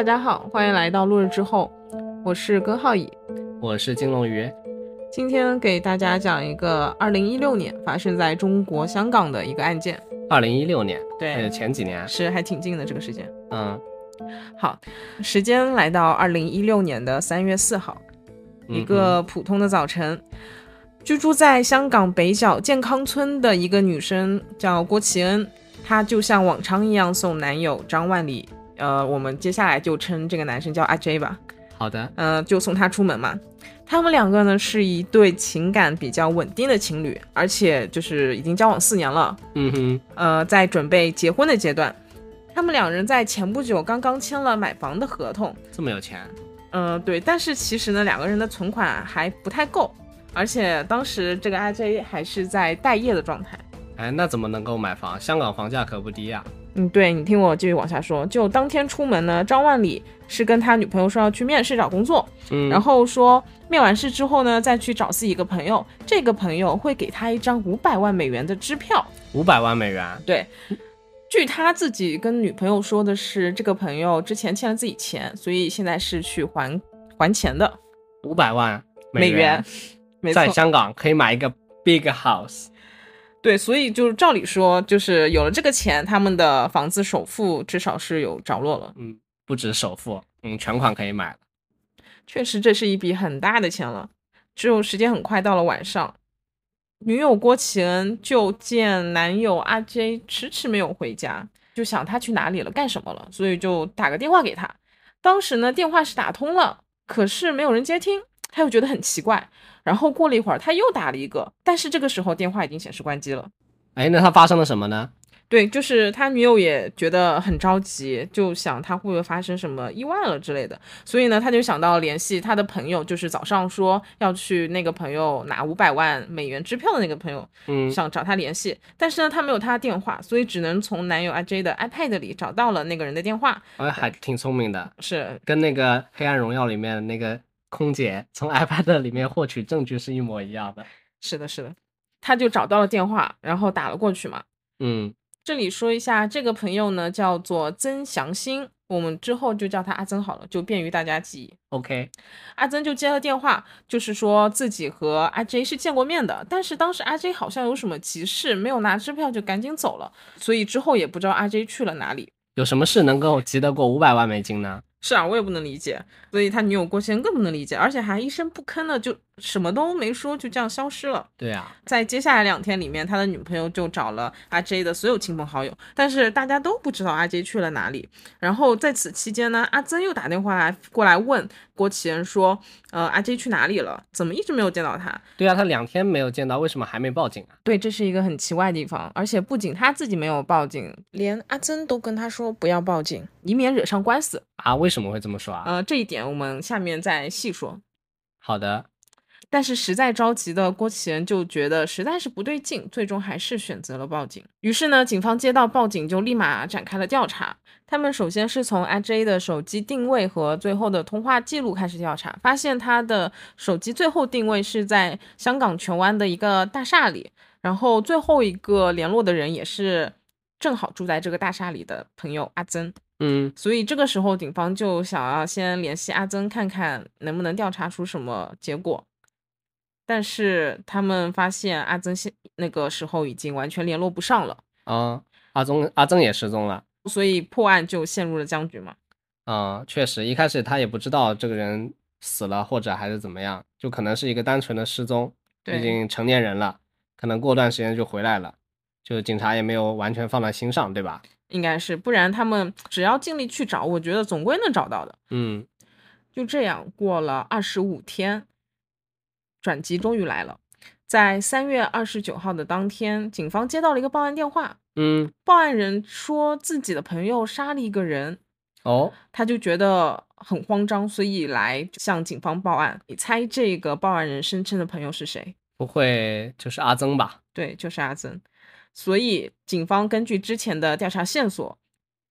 大家好，欢迎来到落日之后，我是根浩乙，我是金龙鱼。今天给大家讲一个二零一六年发生在中国香港的一个案件。二零一六年，对。呃，前几年，是还挺近的这个时间。嗯。好，时间来到二零一六年的三月四号，一嗯。个普通的早晨，居住在香港北角健康村的一个女生叫郭启恩，她就像往常一样送男友张万里，呃，我们接下来就称这个男生叫阿 J 吧，好的，嗯、就送他出门嘛。他们两个呢是一对情感比较稳定的情侣，而且就是已经交往四年了，嗯哼，呃，在准备结婚的阶段。他们两人在前不久刚刚签了买房的合同，这么有钱，嗯、对，但是其实呢，两个人的存款还不太够，而且当时这个阿 J 还是在待业的状态。哎，那怎么能够买房？香港房价可不低呀、嗯，对你听我继续往下说，就当天出门呢，张万里是跟他女朋友说要去面试找工作，嗯，然后说面完试之后呢，再去找自己一个朋友，这个朋友会给他一张五百万美元的支票。五百万美元，对，据他自己跟女朋友说的是，这个朋友之前欠了自己钱，所以现在是去还还钱的五百万美元，在，香港可以买一个 big house。对，所以就是照理说，就是有了这个钱，他们的房子首付至少是有着落了。嗯，不止首付，嗯，全款可以买了。确实，这是一笔很大的钱了。只有时间很快到了晚上，女友郭启恩就见男友阿 J 迟迟没有回家，就想他去哪里了，干什么了，所以就打个电话给他。当时呢，电话是打通了，可是没有人接听，他又觉得很奇怪。然后过了一会儿，他又打了一个，但是这个时候电话已经显示关机了。哎，那他发生了什么呢？对，就是他女友也觉得很着急，就想他会不会发生什么意外了之类的，所以呢，他就想到联系他的朋友，就是早上说要去那个朋友拿五百万美元支票的那个朋友，嗯，想找他联系，但是呢，他没有他的电话，所以只能从男友阿 J 的 iPad 里找到了那个人的电话，哎，还挺聪明的，是跟那个《黑暗荣耀》里面那个空姐从 iPad 里面获取证据是一模一样的。是的，是的，他就找到了电话，然后打了过去嘛。嗯，这里说一下，这个朋友呢叫做曾祥新，我们之后就叫他阿曾好了，就便于大家记忆。OK，阿曾就接了电话，就是说自己和阿 J 是见过面的，但是当时阿 J 好像有什么急事，没有拿支票就赶紧走了，所以之后也不知道阿 J 去了哪里。有什么事能够急得过五百万美金呢？是啊，我也不能理解，所以他女友郭贤更不能理解，而且还一声不吭的就什么都没说，就这样消失了。对啊，在接下来两天里面，他的女朋友就找了阿 J 的所有亲朋好友，但是大家都不知道阿 J 去了哪里。然后在此期间呢，阿曾又打电话来过来问郭启恩说，呃，阿 J 去哪里了？怎么一直没有见到他？对啊，他两天没有见到，为什么还没报警啊？对，这是一个很奇怪的地方，而且不仅他自己没有报警，连阿曾都跟他说不要报警，以免惹上官司。啊，为什么会这么说啊？呃，这一点我们下面再细说。好的，但是实在着急的郭启恩就觉得实在是不对劲，最终还是选择了报警。于是呢，警方接到报警就立马展开了调查。他们首先是从阿 J 的手机定位和最后的通话记录开始调查，发现他的手机最后定位是在香港荃湾的一个大厦里，然后最后一个联络的人也是正好住在这个大厦里的朋友阿曾。嗯，所以这个时候，警方就想要先联系阿曾，看看能不能调查出什么结果。但是他们发现阿曾现那个时候已经完全联络不上了，啊，阿宗阿曾也失踪了。所以破案就陷入了僵局嘛。啊、确实，一开始他也不知道这个人死了或者还是怎么样，就可能是一个单纯的失踪，对已经成年人了，可能过段时间就回来了，就警察也没有完全放在心上，对吧？应该是，不然他们只要尽力去找，我觉得总归能找到的。嗯，就这样过了二十五天，转机终于来了。在三月二十九号的当天，警方接到了一个报案电话，嗯，报案人说自己的朋友杀了一个人，哦，他就觉得很慌张，所以来向警方报案。你猜这个报案人声称的朋友是谁？不会就是阿曾吧？对，就是阿曾。所以警方根据之前的调查线索，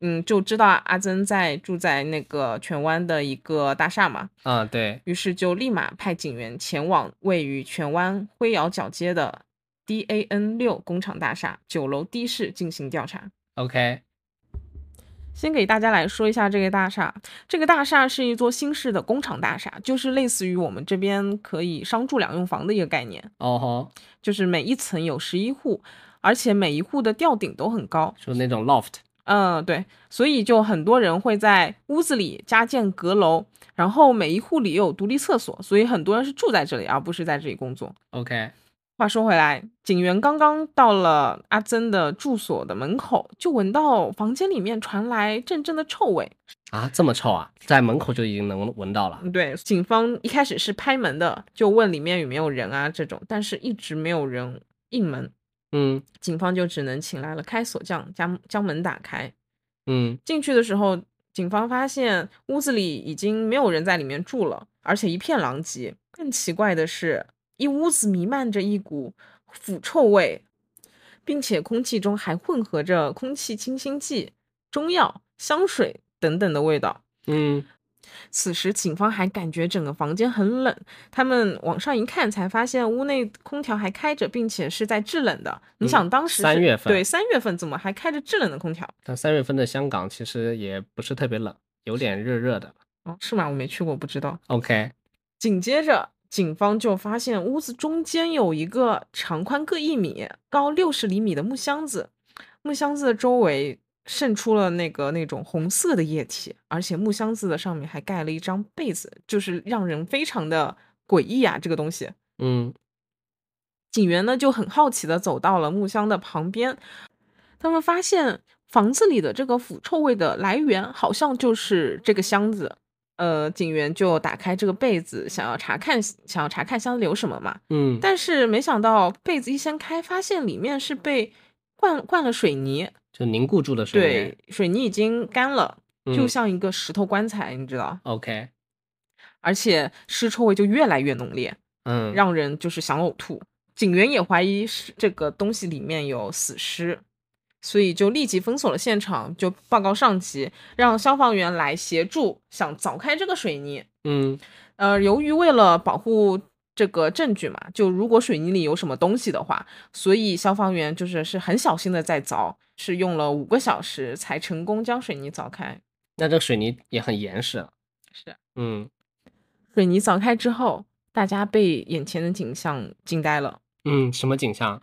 嗯，就知道阿曾在住在那个荃湾的一个大厦嘛，啊，对，于是就立马派警员前往位于荃湾灰窑角街的 DAN 六工厂大厦九楼 D 室进行调查。OK，先给大家来说一下这个大厦。这个大厦是一座新式的工厂大厦，就是类似于我们这边可以商住两用房的一个概念。哦吼，就是每一层有十一户，而且每一户的吊顶都很高。就那种 loft。嗯，对，所以就很多人会在屋子里加建阁楼，然后每一户里有独立厕所，所以很多人是住在这里，而不是在这里工作。OK，话说回来，警员刚刚到了阿珍的住所的门口，就闻到房间里面传来阵阵的臭味。啊，这么臭啊，在门口就已经能闻到了。嗯对，警方一开始是拍门的，就问里面有没有人啊这种，但是一直没有人应门，嗯警方就只能请来了开锁匠将将门打开。嗯进去的时候，警方发现屋子里已经没有人在里面住了，而且一片狼藉。更奇怪的是，一屋子弥漫着一股腐臭味，并且空气中还混合着空气清新剂、中药、香水等等的味道。嗯此时，警方还感觉整个房间很冷，他们往上一看，才发现屋内空调还开着，并且是在制冷的。你嗯想，当时三月份对三月份怎么还开着制冷的空调？但三月份的香港其实也不是特别冷，有点热热的。哦，是吗？我没去过，不知道。OK，紧接着，警方就发现屋子中间有一个长宽各一米、高六十厘米的木箱子，木箱子的周围渗出了那个那种红色的液体，而且木箱子的上面还盖了一张被子，就是让人非常的诡异啊！这个东西，嗯警员呢就很好奇的走到了木箱的旁边，他们发现房子里的这个腐臭味的来源好像就是这个箱子。呃，警员就打开这个被子，想要查看，想要查看箱子里有什么嘛。嗯，但是没想到被子一掀开，发现里面是被灌灌了水泥，就凝固住的水对。，水泥已经干了，就嗯像一个石头棺材，你知道？OK，而且尸臭味就越来越浓烈，嗯，让人就是想呕吐。警员也怀疑是这个东西里面有死尸，所以就立即封锁了现场，就报告上级，让消防员来协助，想凿开这个水泥。嗯呃，由于为了保护这个证据嘛，就如果水泥里有什么东西的话，所以消防员就是是很小心的在凿，是用了五个小时才成功将水泥凿开。那这个水泥也很严实。是，嗯水泥凿开之后，大家被眼前的景象惊呆了。嗯，什么景象？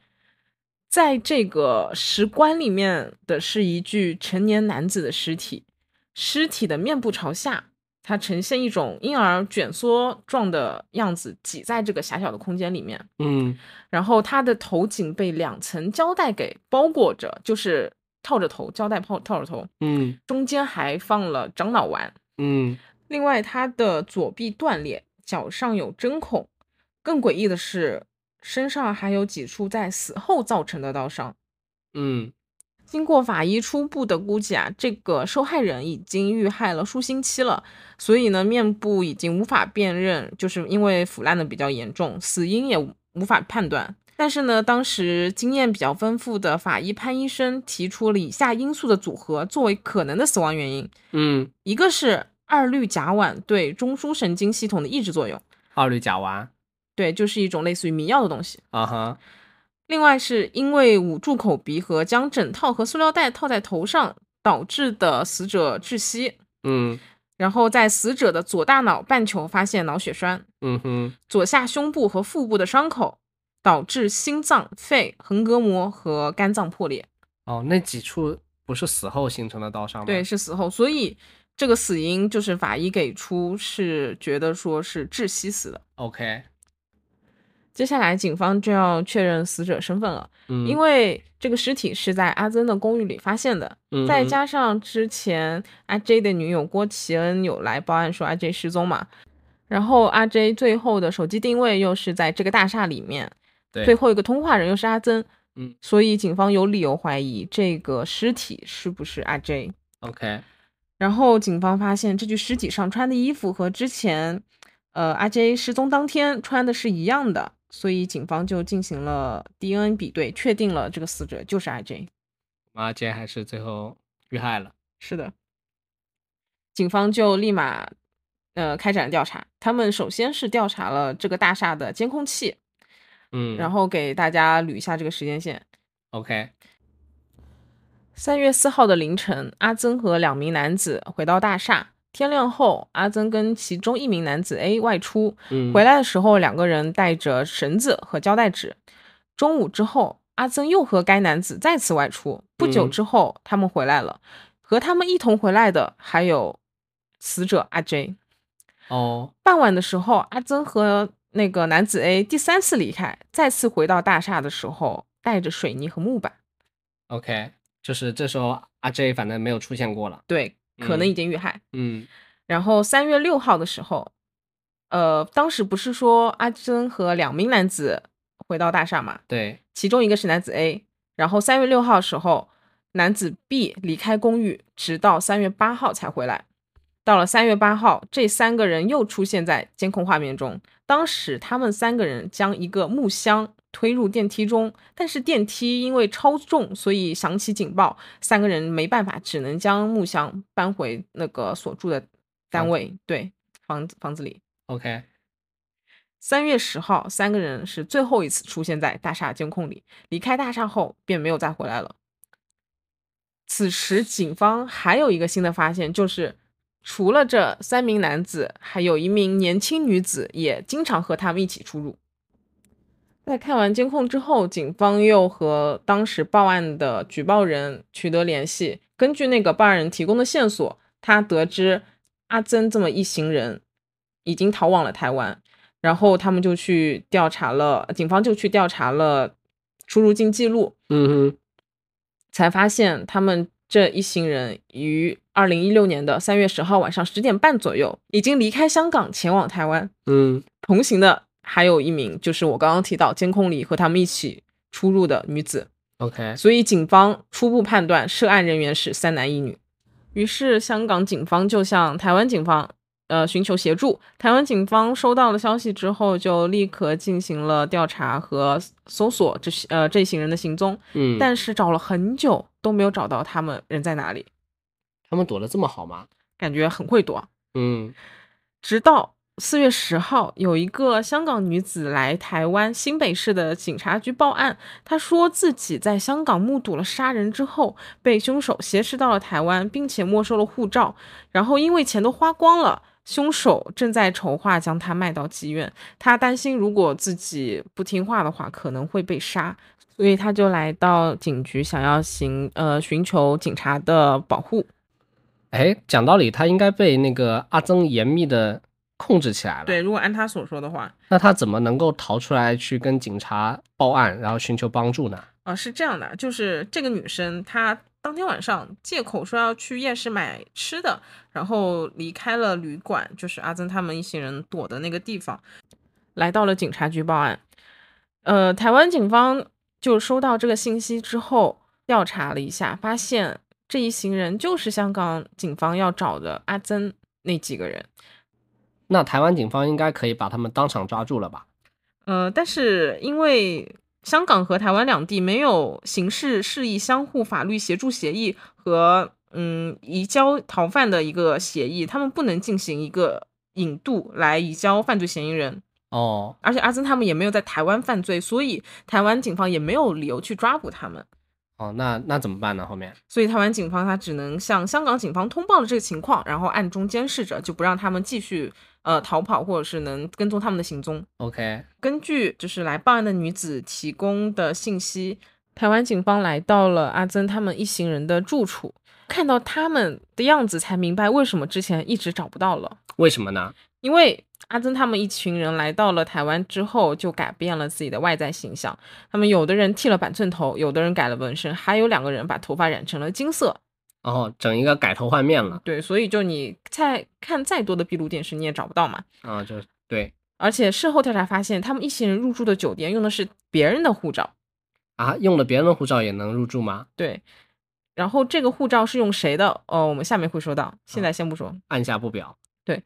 在这个石棺里面的是一具成年男子的尸体，尸体的面部朝下，它呈现一种婴儿卷缩状的样子，挤在这个狭小的空间里面。嗯然后他的头颈被两层胶带给包裹着，就是套着头，胶带套套着头，嗯中间还放了樟脑丸。嗯另外，他的左臂断裂，脚上有针孔。更诡异的是，身上还有几处在死后造成的刀伤。嗯经过法医初步的估计啊，这个受害人已经遇害了数星期了，所以呢，面部已经无法辨认，就是因为腐烂的比较严重，死因也无无法判断。但是呢，当时经验比较丰富的法医潘医生提出了以下因素的组合作为可能的死亡原因，嗯，一个是二氯甲烷对中枢神经系统的抑制作用，二氯甲烷。对，就是一种类似于迷药的东西。啊哈。另外是因为捂住口鼻和将枕套和塑料袋套在头上导致的死者窒息，嗯然后在死者的左大脑半球发现脑血栓，嗯哼。左下胸部和腹部的伤口导致心脏、肺、横膈膜和肝脏破裂。哦，那几处不是死后形成的刀伤吗？对，。是死后，所以这个死因就是法医给出是觉得说是窒息死的。OK。接下来警方就要确认死者身份了。嗯，因为这个尸体是在阿珍的公寓里发现的，嗯再加上之前阿 J 的女友郭琦恩有来报案说阿 J 失踪嘛，然后阿 J 最后的手机定位又是在这个大厦里面，对最后一个通话人又是阿珍，嗯，所以警方有理由怀疑这个尸体是不是阿 J。OK。然后警方发现这具尸体上穿的衣服和之前，呃阿 J 失踪当天穿的是一样的，所以警方就进行了 DNA 比对，确定了这个死者就是阿 J。阿杰还是最后遇害了。是的，警方就立马呃开展调查。他们首先是调查了这个大厦的监控器，嗯，然后给大家捋一下这个时间线。OK。三月四号的凌晨，阿曾和两名男子回到大厦。天亮后，阿曾跟其中一名男子 A 外出，嗯，回来的时候，两个人带着绳子和胶带纸。中午之后，阿曾又和该男子再次外出。不久嗯之后，他们回来了，和他们一同回来的还有死者阿 J。哦，傍晚的时候，阿曾和那个男子 A 第三次离开，再次回到大厦的时候，带着水泥和木板。OK，就是这时候阿 J 反正没有出现过了。对，可能嗯已经遇害。嗯然后三月六号的时候，呃，当时不是说阿珍和两名男子回到大厦嘛？对，其中一个是男子 A，然后三月六号的时候，男子 B 离开公寓，直到三月八号才回来。到了三月八号，这三个人又出现在监控画面中。当时他们三个人将一个木箱推入电梯中，但是电梯因为超重，所以响起警报，三个人没办法，只能将木箱搬回那个所住的单位，对，房子房子里。OK，三月十号，三个人是最后一次出现在大厦监控里。离开大厦后，便没有再回来了。此时，警方还有一个新的发现，就是除了这三名男子，还有一名年轻女子也经常和他们一起出入。在看完监控之后，警方又和当时报案的举报人取得联系。根据那个报案人提供的线索，他得知阿曾这么一行人已经逃往了台湾，然后他们就去调查了，警方就去调查了出入境记录，嗯哼，才发现他们这一行人于二零一六年的三月十号晚上十点半左右已经离开香港前往台湾。嗯同行的还有一名，就是我刚刚提到监控里和他们一起出入的女子，，OK，所以警方初步判断涉案人员是三男一女。于是香港警方就向台湾警方呃寻求协助。台湾警方收到了消息之后，就立刻进行了调查和搜索这些呃这一行人的行踪，嗯，但是找了很久都没有找到他们人在哪里，他们躲得这么好吗？感觉很会躲。嗯直到四月十号，有一个香港女子来台湾新北市的警察局报案，她说自己在香港目睹了杀人之后，被凶手挟持到了台湾，并且没收了护照，然后因为钱都花光了。凶手正在筹划将她卖到妓院，她担心如果自己不听话的话，可能会被杀，所以她就来到警局，想要寻呃寻求警察的保护。哎，讲道理，他应该被那个阿曾严密的控制起来了。，对，如果按他所说的话，那他怎么能够逃出来去跟警察报案，然后寻求帮助呢？啊，是这样的，就是这个女生她当天晚上借口说要去夜市买吃的，然后离开了旅馆，就是阿曾他们一行人躲的那个地方，来到了警察局报案。呃，台湾警方就收到这个信息之后，调查了一下，发现这一行人就是香港警方要找的阿曾那几个人。那台湾警方应该可以把他们当场抓住了吧？呃，但是因为香港和台湾两地没有刑事事宜相互法律协助协议和嗯移交逃犯的一个协议，他们不能进行一个引渡来移交犯罪嫌疑人。哦，而且阿森他们也没有在台湾犯罪，所以台湾警方也没有理由去抓捕他们。哦，那那怎么办呢？后面所以台湾警方他只能向香港警方通报了这个情况，然后暗中监视着，就不让他们继续呃逃跑，或者是能跟踪他们的行踪。OK，根据就是来报案的女子提供的信息，台湾警方来到了阿曾他们一行人的住处，看到他们的样子，才明白为什么之前一直找不到了。为什么呢？因为阿曾他们一群人来到了台湾之后，就改变了自己的外在形象。他们有的人剃了板寸头，有的人改了纹身，还有两个人把头发染成了金色。然后整一个改头换面了对，所以就你再看再多的闭路电视，你也找不到嘛。啊，就是对而且事后调查发现，他们一行人入住的酒店用的是别人的护照。啊，用了别人的护照也能入住吗？对，然后这个护照是用谁的？哦，我们下面会说到，现在先不说。按下不表。对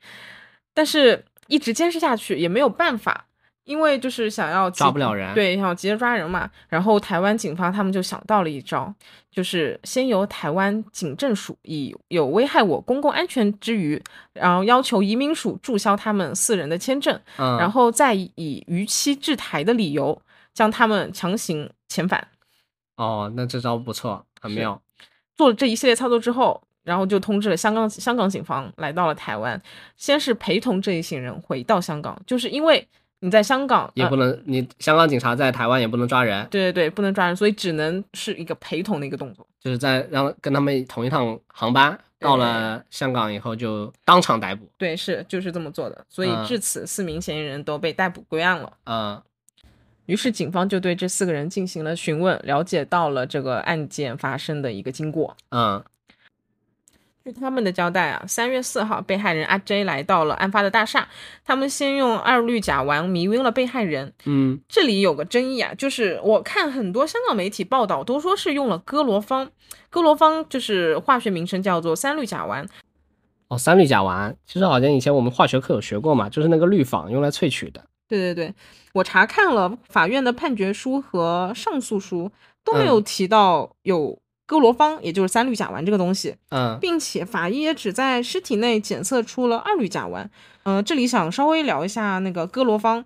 但是一直监视下去也没有办法，因为就是想要急抓不了人对，想要急着抓人嘛。然后台湾警方他们就想到了一招，就是先由台湾警政署以有危害我公共安全之余，然后要求移民署注销他们四人的签证，嗯，然后再以逾期滞台的理由将他们强行遣返。哦，那这招不错，很妙。做了这一系列操作之后，然后就通知了香港香港警方来到了台湾，先是陪同这一行人回到香港，就是因为你在香港呃也不能，你香港警察在台湾也不能抓人，对对对，不能抓人，所以只能是一个陪同的一个动作。就是在让跟他们同一趟航班，到了香港以后就当场逮捕。对，是就是这么做的，所以嗯至此四名嫌疑人都被逮捕归案了。嗯于是警方就对这四个人进行了询问，了解到了这个案件发生的一个经过。嗯据他们的交代啊，三月四号，被害人阿 J 来到了案发的大厦，他们先用二氯甲烷迷晕了被害人。嗯这里有个争议啊，就是我看很多香港媒体报道都说是用了哥罗芳，哥罗芳就是化学名称叫做三氯甲烷，哦，三氯甲烷，其实好像以前我们化学课有学过嘛，就是那个氯仿用来萃取的。对对对，我查看了法院的判决书和上诉书，都没有提到有哥罗芳，也就是三氯甲烷这个东西，嗯并且法医也只在尸体内检测出了二氯甲烷。呃，这里想稍微聊一下那个哥罗芳。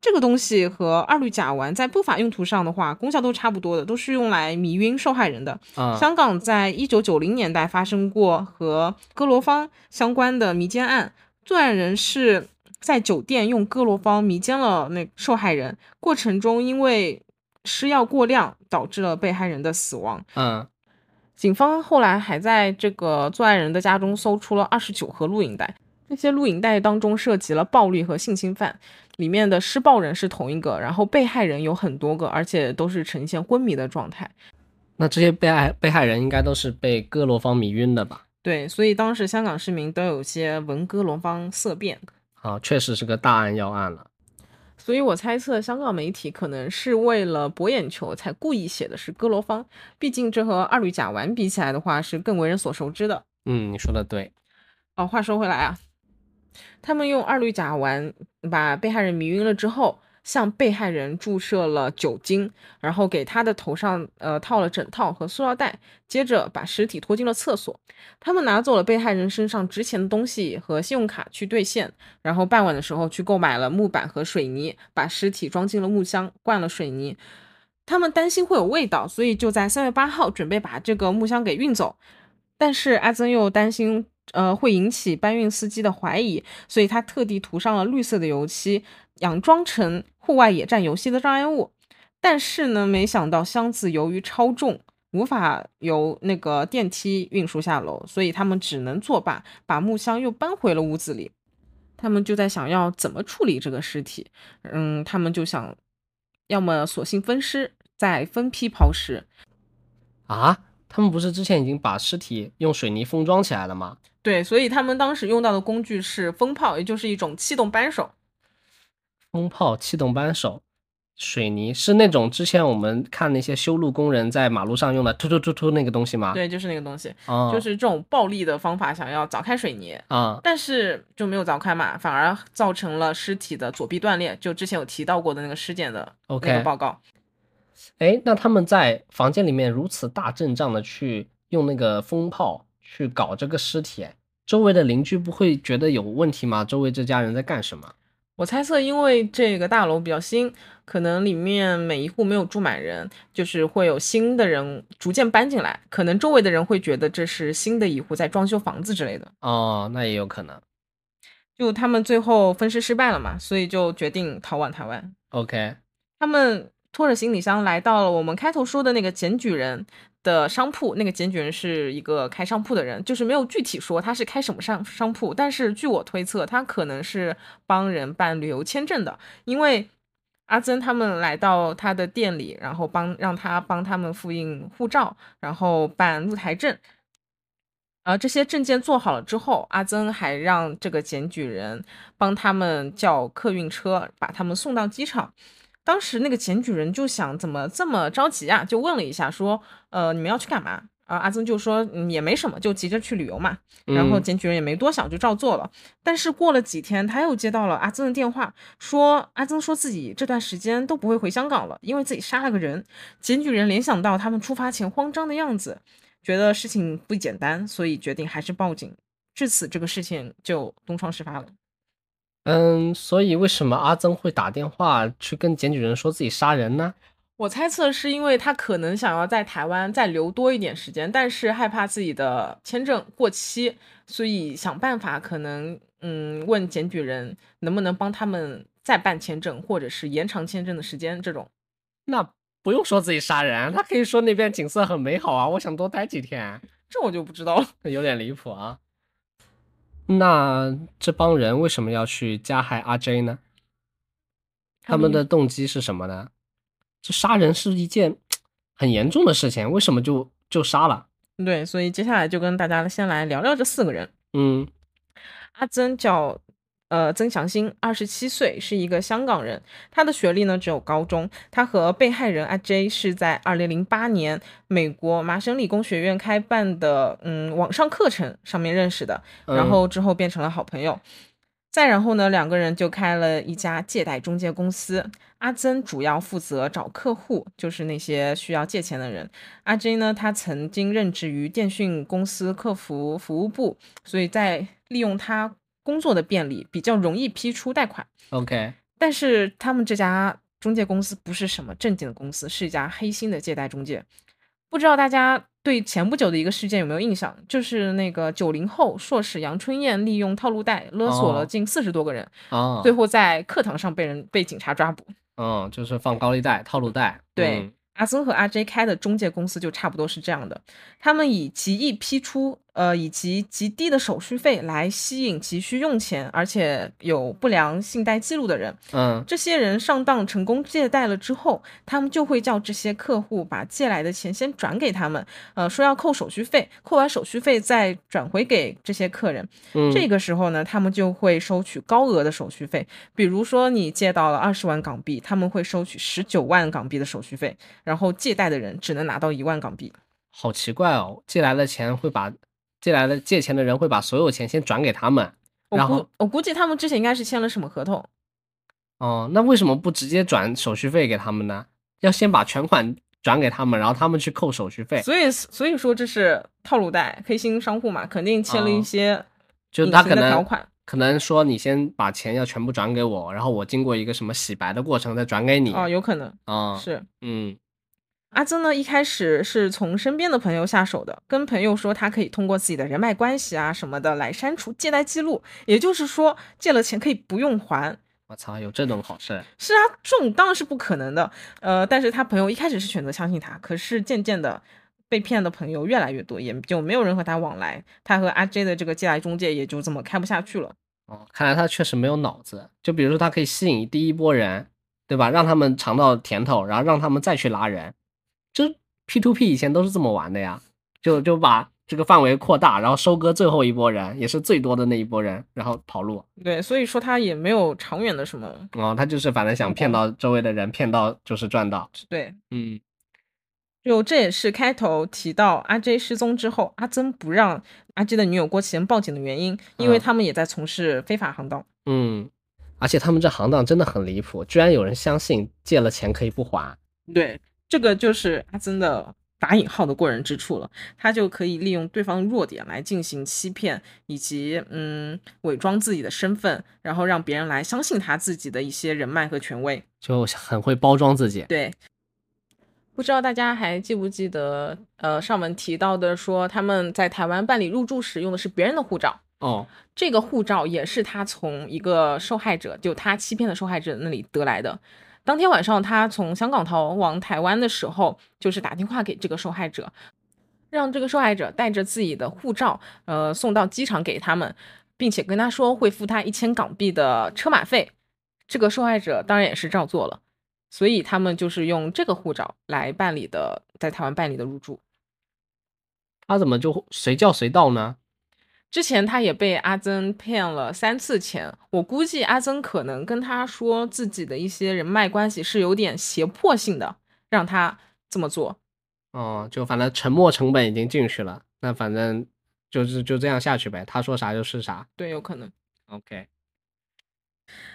这个东西和二氯甲烷在不法用途上的话，功效都差不多的，都是用来迷晕受害人的。啊香港在一九九零年代发生过和哥罗芳相关的迷奸案，作案人是在酒店用哥罗芳迷奸了那受害人，过程中因为吃药过量导致了被害人的死亡。嗯警方后来还在这个作案人的家中搜出了二十九盒录影带，这些录影带当中涉及了暴力和性侵犯，里面的施暴人是同一个，然后被害人有很多个，而且都是呈现昏迷的状态。那这些被害被害人应该都是被哥罗芳迷晕的吧？对，所以当时香港市民都有些闻哥罗芳色变，啊，确实是个大案要案了。所以我猜测香港媒体可能是为了博眼球才故意写的是哥罗芳，毕竟这和二氯甲烷比起来的话是更为人所熟知的。嗯，你说的对。哦，话说回来啊，他们用二氯甲烷把被害人迷晕了之后，向被害人注射了酒精，然后给他的头上呃套了枕套和塑料袋，接着把尸体拖进了厕所。他们拿走了被害人身上值钱的东西和信用卡去兑现，然后傍晚的时候去购买了木板和水泥，把尸体装进了木箱，灌了水泥。他们担心会有味道，所以就在三月八号准备把这个木箱给运走。但是阿曾又担心，呃，会引起搬运司机的怀疑，所以他特地涂上了绿色的油漆，佯装成户外野战游戏的障碍物。但是呢，没想到箱子由于超重，无法由那个电梯运输下楼，所以他们只能作罢，把木箱又搬回了屋子里。他们就在想要怎么处理这个尸体，嗯，他们就想，要么索性分尸，再分批抛尸，啊，他们不是之前已经把尸体用水泥封装起来了吗？对，所以他们当时用到的工具是风炮，也就是一种气动扳手。风炮、气动扳手、水泥是那种之前我们看那些修路工人在马路上用的突突突突那个东西吗？，对，就是那个东西，哦，就是这种暴力的方法，想要凿开水泥，啊，但是就没有凿开嘛，反而造成了尸体的左臂断裂，就之前有提到过的那个尸检的那 OK 个报告。哎，那他们在房间里面如此大阵仗的去用那个风炮去搞这个尸体，哎周围的邻居不会觉得有问题吗？周围这家人在干什么？我猜测，因为这个大楼比较新，可能里面每一户没有住满人，就是会有新的人逐渐搬进来，可能周围的人会觉得这是新的一户在装修房子之类的。哦，那也有可能。就他们最后分尸失败了嘛，所以就决定逃往台湾。OK，他们拖着行李箱来到了我们开头说的那个检举人的商铺。那个检举人是一个开商铺的人，就是没有具体说他是开什么商商铺，但是据我推测，他可能是帮人办旅游签证的，因为阿曾他们来到他的店里，然后帮让他帮他们复印护照，然后办入台证。呃，这些证件做好了之后，阿曾还让这个检举人帮他们叫客运车，把他们送到机场。当时那个检举人就想，怎么这么着急啊？就问了一下，说，呃，你们要去干嘛？啊，阿曾就说，嗯，也没什么，就急着去旅游嘛。然后嗯检举人也没多想，就照做了。但是过了几天，他又接到了阿曾的电话，说阿曾说自己这段时间都不会回香港了，因为自己杀了个人。检举人联想到他们出发前慌张的样子，觉得事情不简单，所以决定还是报警。至此，这个事情就东窗事发了。嗯，所以为什么阿曾会打电话去跟检举人说自己杀人呢？我猜测是因为他可能想要在台湾再留多一点时间，但是害怕自己的签证过期，所以想办法可能嗯问检举人能不能帮他们再办签证，或者是延长签证的时间这种。那不用说自己杀人，他可以说那边景色很美好啊，我想多待几天。这我就不知道了，有点离谱啊。那这帮人为什么要去加害阿 J 呢？他们的动机是什么呢？这杀人是一件很严重的事情，为什么就就杀了？对，所以接下来就跟大家先来聊聊这四个人。嗯，阿珍叫呃曾祥兴，二十七岁，是一个香港人。他的学历呢只有高中。他和被害人阿 J 是在二零零八年美国麻省理工学院开办的嗯网上课程上面认识的，然后之后变成了好朋友。再然后呢，两个人就开了一家借贷中介公司。阿曾主要负责找客户，就是那些需要借钱的人。阿 J 呢，他曾经任职于电讯公司客服服务部，所以在利用他工作的便利，比较容易批出贷款。OK，但是他们这家中介公司不是什么正经的公司，是一家黑心的借贷中介。不知道大家。对前不久的一个事件有没有印象？就是那个九零后硕士杨春燕利用套路贷勒索了近四十多个人，最后在课堂上被人被警察抓捕。嗯，就是放高利贷、套路贷。对。阿森和阿 J 开的中介公司就差不多是这样的，他们以极易批出，呃，以及极低的手续费来吸引急需用钱，而且有不良信贷记录的人。嗯，这些人上当成功借贷了之后，他们就会叫这些客户把借来的钱先转给他们，呃，说要扣手续费，扣完手续费再转回给这些客人。嗯，这个时候呢，他们就会收取高额的手续费，比如说你借到了二十万港币，他们会收取十九万港币的手续费。然后借贷的人只能拿到一万港币，好奇怪哦！借来的钱会把借来的借钱的人会把所有钱先转给他们，然后我估计他们之前应该是签了什么合同。哦，那为什么不直接转手续费给他们呢？要先把全款转给他们，然后他们去扣手续费。所以所以说这是套路贷，黑心商户嘛，肯定签了一些就他可能条款，可能说你先把钱要全部转给我，然后我经过一个什么洗白的过程再转给你。哦，有可能啊，是嗯。阿曾呢，一开始是从身边的朋友下手的，跟朋友说他可以通过自己的人脉关系啊什么的来删除借贷记录，也就是说借了钱可以不用还。我操，有这种好事？是啊，这种当然是不可能的。呃，但是他朋友一开始是选择相信他，可是渐渐的被骗的朋友越来越多，也就没有人和他往来，他和阿 J 的这个借贷中介也就这么开不下去了。哦，看来他确实没有脑子。就比如说他可以吸引第一波人，对吧？让他们尝到甜头，然后让他们再去拉人。这 P to P 以前都是这么玩的呀，就就把这个范围扩大，然后收割最后一波人，也是最多的那一波人，然后跑路。对，所以说他也没有长远的什么。哦，他就是反正想骗到周围的人，骗到就是赚到。对，嗯，就这也是开头提到阿 J 失踪之后，阿曾不让阿 J 的女友郭启恩报警的原因，因为他们也在从事非法行当。嗯，而且他们这行当真的很离谱，居然有人相信借了钱可以不还。对。这个就是阿曾的打引号的过人之处了，他就可以利用对方弱点来进行欺骗，以及嗯伪装自己的身份，然后让别人来相信他自己的一些人脉和权威，就很会包装自己。对，不知道大家还记不记得，呃，上文提到的说他们在台湾办理入住时用的是别人的护照哦，这个护照也是他从一个受害者，就他欺骗的受害者那里得来的。当天晚上，他从香港逃往台湾的时候，就是打电话给这个受害者，让这个受害者带着自己的护照，呃，送到机场给他们，并且跟他说会付他一千港币的车马费。这个受害者当然也是照做了，所以他们就是用这个护照来办理的，在台湾办理的入住。他怎么就随叫随到呢？之前他也被阿曾骗了三次钱，我估计阿曾可能跟他说自己的一些人脉关系是有点胁迫性的，让他这么做。哦，就反正沉没成本已经进去了，那反正就是就这样下去呗，他说啥就是啥。对，有可能。OK。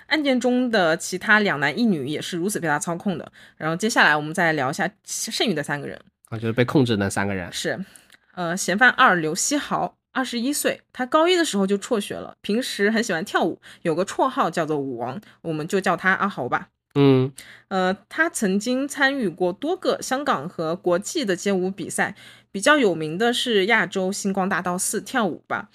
案件中的其他两男一女也是如此被他操控的。然后接下来我们再聊一下剩余的三个人。啊，就是被控制那三个人。是，呃，嫌犯二刘希豪。二十一岁，他高一的时候就辍学了。平时很喜欢跳舞，有个绰号叫做“舞王”，我们就叫他阿豪吧。嗯呃，他曾经参与过多个香港和国际的街舞比赛，比较有名的是亚洲星光大道四跳舞吧。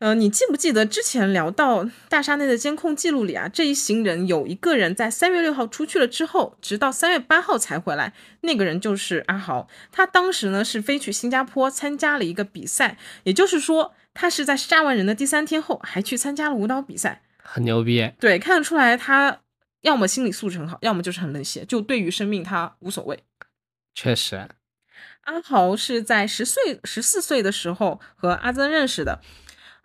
呃，你记不记得之前聊到大厦内的监控记录里啊，这一行人有一个人在三月六号出去了之后，直到三月八号才回来，那个人就是阿豪。他当时呢是飞去新加坡参加了一个比赛，也就是说，他是在杀完人的第三天后还去参加了舞蹈比赛。很牛逼。对，看得出来他要么心理素质很好，要么就是很冷血，就对于生命他无所谓。确实，阿豪是在十岁、十四岁的时候和阿曾认识的。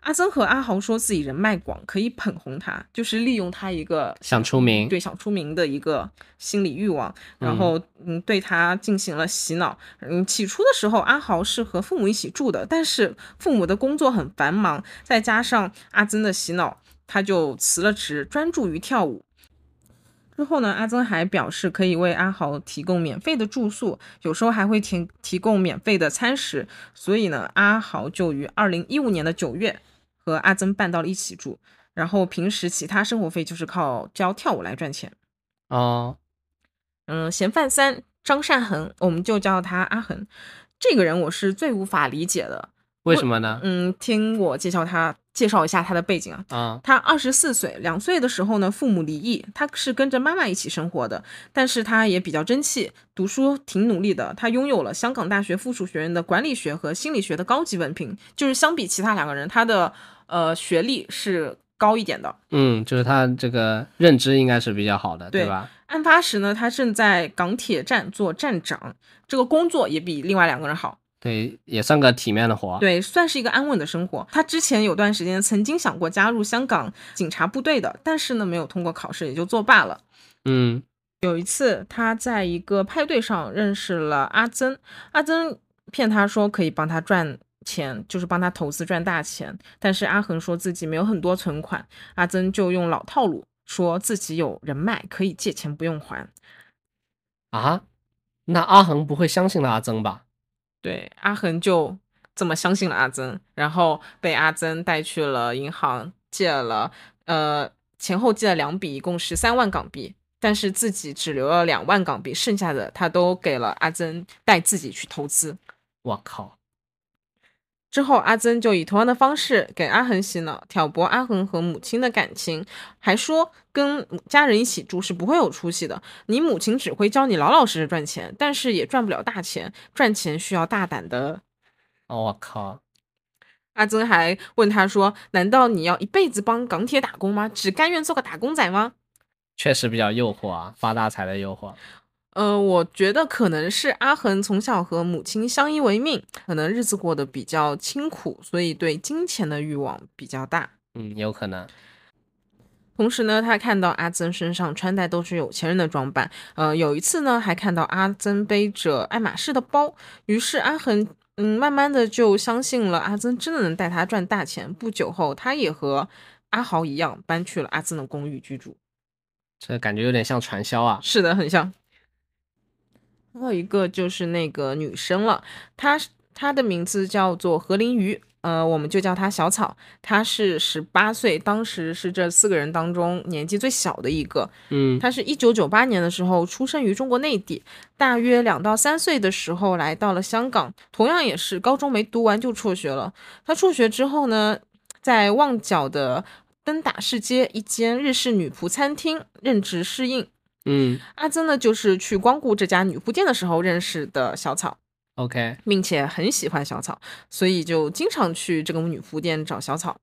阿曾和阿豪说自己人脉广，可以捧红他，就是利用他一个想出名。对想出名的一个心理欲望，然后嗯对他进行了洗脑。嗯，起初的时候，阿豪是和父母一起住的，但是父母的工作很繁忙，再加上阿曾的洗脑，他就辞了职，专注于跳舞。之后呢，阿曾还表示可以为阿豪提供免费的住宿，有时候还会提提供免费的餐食。所以呢，阿豪就于二零一五年的九月和阿曾搬到了一起住，然后平时其他生活费就是靠教跳舞来赚钱。哦，嗯，嫌犯三张善恒，我们就叫他阿恒。这个人我是最无法理解的，为什么呢？嗯，听我介绍他，介绍一下他的背景啊。啊，他二十四岁，两岁的时候呢，父母离异，他是跟着妈妈一起生活的。但是他也比较争气，读书挺努力的。他拥有了香港大学附属学院的管理学和心理学的高级文凭，就是相比其他两个人，他的呃学历是高一点的。嗯，就是他这个认知应该是比较好的，对吧？案发时呢，他正在港铁站做站长，这个工作也比另外两个人好。对，也算个体面的活。对，算是一个安稳的生活。他之前有段时间曾经想过加入香港警察部队的，但是呢，没有通过考试，也就作罢了。嗯，有一次，他在一个派对上认识了阿曾，阿曾骗他说可以帮他赚钱，就是帮他投资赚大钱。但是阿恒说自己没有很多存款，阿曾就用老套路，说自己有人脉，可以借钱不用还。啊，那阿恒不会相信了阿曾吧？对，阿恒就这么相信了阿曾，然后被阿曾带去了银行借了，呃，前后借了两笔，一共十三万港币，但是自己只留了两万港币，剩下的他都给了阿曾带自己去投资。我靠！之后，阿曾就以同样的方式给阿恒洗脑，挑拨阿恒和母亲的感情，还说跟家人一起住是不会有出息的。你母亲只会教你老老实实赚钱，但是也赚不了大钱。赚钱需要大胆的。哦，我靠！阿曾还问他说：“难道你要一辈子帮港铁打工吗？只甘愿做个打工仔吗？”确实比较诱惑啊，发大财的诱惑。呃，我觉得可能是阿恒从小和母亲相依为命，可能日子过得比较清苦，所以对金钱的欲望比较大。嗯，有可能。同时呢，他看到阿曾身上穿戴都是有钱人的装扮。呃，有一次呢，还看到阿曾背着爱马仕的包，于是阿恒嗯，慢慢的就相信了阿曾真的能带他赚大钱。不久后，他也和阿豪一样搬去了阿曾的公寓居住。这感觉有点像传销啊。是的，很像。还有一个就是那个女生了，她她的名字叫做何林瑜，呃，我们就叫她小草。她是十八岁，当时是这四个人当中年纪最小的一个。嗯，她是一九九八年的时候出生于中国内地，大约两到三岁的时候来到了香港，同样也是高中没读完就辍学了。她辍学之后呢，在旺角的登打士街一间日式女仆餐厅任职侍应。嗯阿曾呢，就是去光顾这家女仆店的时候认识的小草，，OK，并且很喜欢小草，所以就经常去这个女仆店找小草。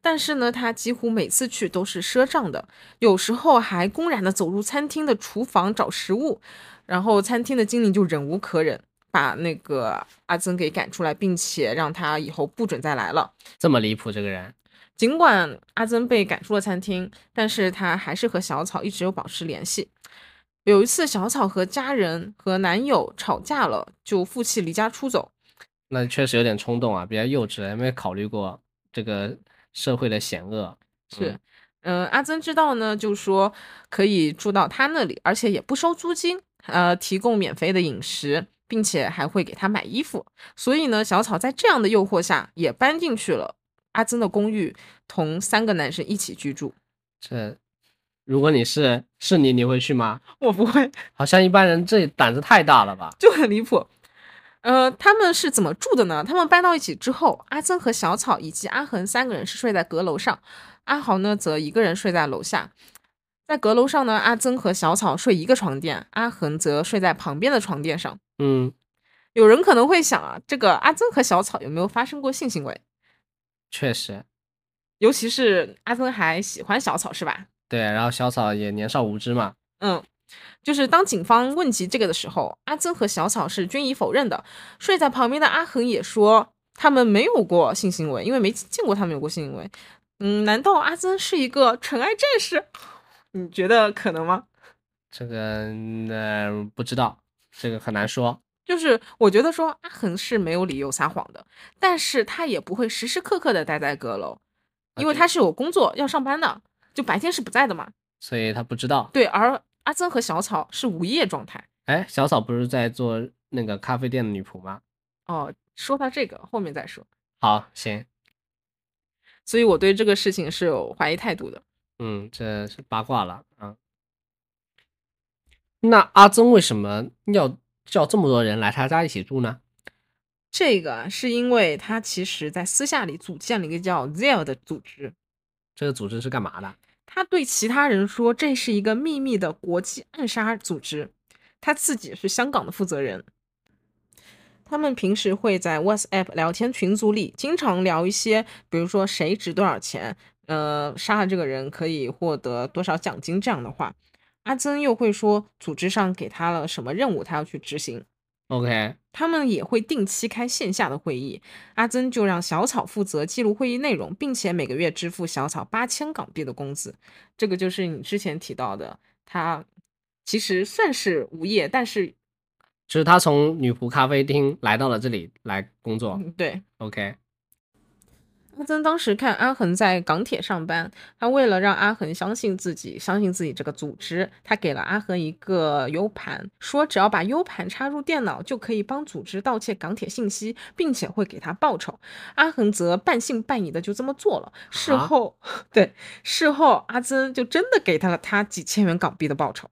但是呢，他几乎每次去都是赊账的，有时候还公然的走入餐厅的厨房找食物，然后餐厅的经理就忍无可忍，把那个阿曾给赶出来，并且让他以后不准再来了。这么离谱，这个人。尽管阿曾被赶出了餐厅，但是他还是和小草一直有保持联系。有一次，小草和家人和男友吵架了，就负气离家出走。那确实有点冲动啊，比较幼稚，有没有考虑过这个社会的险恶？是，嗯、阿曾知道呢，就说可以住到他那里，而且也不收租金，呃，提供免费的饮食，并且还会给他买衣服。所以呢，小草在这样的诱惑下，也搬进去了阿曾的公寓，同三个男生一起居住。这如果你是是你，你会去吗？我不会，好像一般人这胆子太大了吧？就很离谱。呃，他们是怎么住的呢？他们搬到一起之后，阿曾和小草以及阿恒三个人是睡在阁楼上，阿豪呢则一个人睡在楼下。在阁楼上呢，阿曾和小草睡一个床垫，阿恒则睡在旁边的床垫上。嗯，有人可能会想啊，这个阿曾和小草有没有发生过性行为？确实，尤其是阿曾还喜欢小草，是吧？对，然后小草也年少无知嘛。嗯，就是当警方问及这个的时候，阿曾和小草是均已否认的。睡在旁边的阿恒也说他们没有过性行为，因为没见过他们有过性行为。嗯，难道阿曾是一个纯爱战士？你觉得可能吗？这个呃不知道，这个很难说。就是我觉得说阿恒是没有理由撒谎的，但是他也不会时时刻刻的待在阁楼，因为他是有工作要上班的，就白天是不在的嘛。所以他不知道。对，而阿曾和小草是无业状态。哎，小草不是在做那个咖啡店的女仆吗？哦，说到这个后面再说。好，行。所以我对这个事情是有怀疑态度的。嗯，这是八卦了啊。那阿曾为什么要叫这么多人来他家一起住呢？这个是因为他其实在私下里组建了一个叫 ZEL 的组织。这个组织是干嘛的？他对其他人说这是一个秘密的国际暗杀组织，他自己是香港的负责人。他们平时会在 WhatsApp 聊天群组里经常聊一些，比如说谁值多少钱，呃，杀了这个人可以获得多少奖金这样的话。阿曾又会说组织上给他了什么任务，他要去执行。OK，他们也会定期开线下的会议，阿曾就让小草负责记录会议内容，并且每个月支付小草八千港币的工资。这个就是你之前提到的，他其实算是无业，但是就是他从女仆咖啡厅来到了这里来工作。对，OK。阿曾当时看阿恒在港铁上班，他为了让阿恒相信自己，相信自己这个组织，他给了阿恒一个 U 盘，说只要把 U 盘插入电脑，就可以帮组织盗窃港铁信息，并且会给他报酬。阿恒则半信半疑的就这么做了。事后，对，事后阿曾就真的给他了他几千元港币的报酬。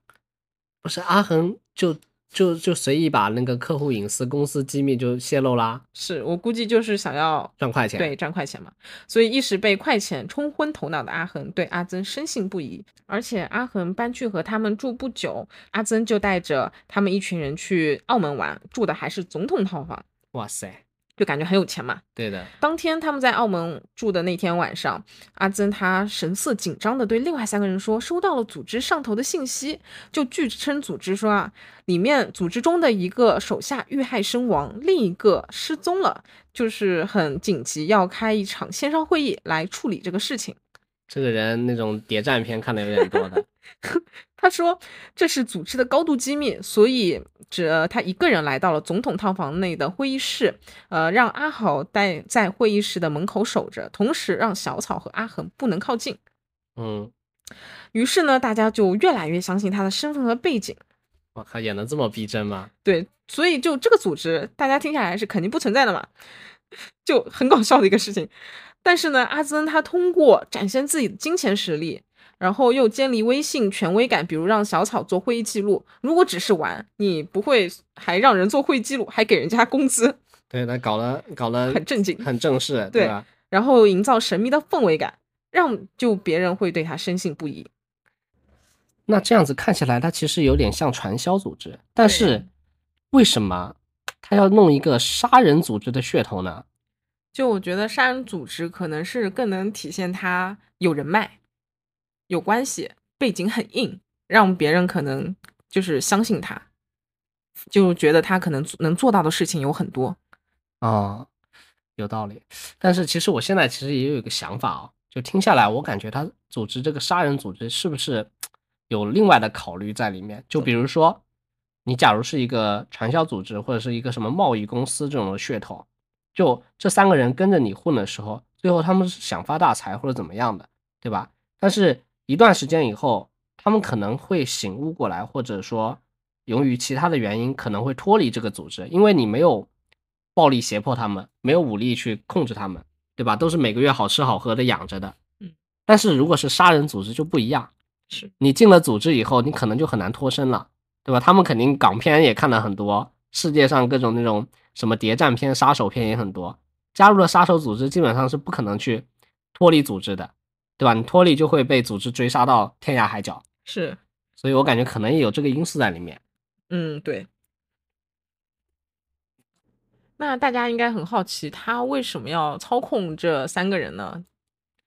不是阿恒就。就就随意把那个客户隐私、公司机密就泄露啦，是我估计就是想要赚快钱，对，赚快钱嘛。所以一时被快钱冲昏头脑的阿恒对阿曾深信不疑，而且阿恒搬去和他们住不久，阿曾就带着他们一群人去澳门玩，住的还是总统套房。哇塞！就感觉很有钱嘛。对的。当天他们在澳门住的那天晚上，阿珍他神色紧张的对另外三个人说，收到了组织上头的信息，就据称组织说啊，里面组织中的一个手下遇害身亡，另一个失踪了，就是很紧急，要开一场线上会议来处理这个事情。这个人那种谍战片看的有点多的。他说这是组织的高度机密，所以只他一个人来到了总统套房内的会议室，呃，让阿豪待在会议室的门口守着，同时让小草和阿恒不能靠近。嗯，于是呢，大家就越来越相信他的身份和背景。我靠，演的这么逼真吗？对，所以就这个组织，大家听下来是肯定不存在的嘛，就很搞笑的一个事情。但是呢，阿曾他通过展现自己的金钱实力。然后又建立微信权威感，比如让小草做会议记录。如果只是玩，你不会还让人做会议记录，还给人家工资？对，他搞了搞了很正经，很正式，对吧？然后营造神秘的氛围感，让就别人会对他深信不疑。那这样子看起来，他其实有点像传销组织，但是为什么他要弄一个杀人组织的噱头呢？就我觉得杀人组织可能是更能体现他有人脉。有关系，背景很硬，让别人可能就是相信他，就觉得他可能能做到的事情有很多。啊，有道理。但是其实我现在其实也有一个想法啊，就听下来，我感觉他组织这个杀人组织是不是 有另外的考虑在里面？就比如说，你假如是一个传销组织或者是一个什么贸易公司这种的噱头，就这三个人跟着你混的时候，最后他们是想发大财或者怎么样的，对吧？但是。一段时间以后，他们可能会醒悟过来，或者说由于其他的原因，可能会脱离这个组织，因为你没有暴力胁迫他们，没有武力去控制他们，对吧？都是每个月好吃好喝的养着的。嗯。但是如果是杀人组织就不一样，是你进了组织以后，你可能就很难脱身了，对吧？他们肯定港片也看了很多，世界上各种那种什么谍战片、杀手片也很多。加入了杀手组织，基本上是不可能去脱离组织的，对吧？你脱离就会被组织追杀到天涯海角。是，所以我感觉可能也有这个因素在里面。嗯，对。那大家应该很好奇，他为什么要操控这三个人呢？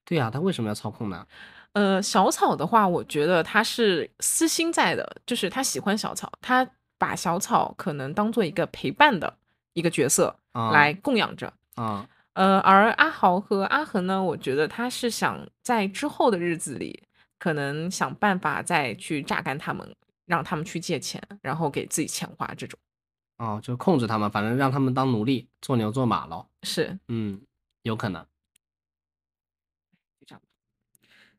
对呀，他为什么要操控呢？呃，小草的话，我觉得他是私心在的，就是他喜欢小草，他把小草可能当做一个陪伴的一个角色来供养着。啊，呃，而阿豪和阿恒呢，我觉得他是想在之后的日子里，可能想办法再去榨干他们，让他们去借钱，然后给自己钱花这种。哦，就控制他们，反正让他们当奴隶，做牛做马咯。是，嗯，有可能。就这样，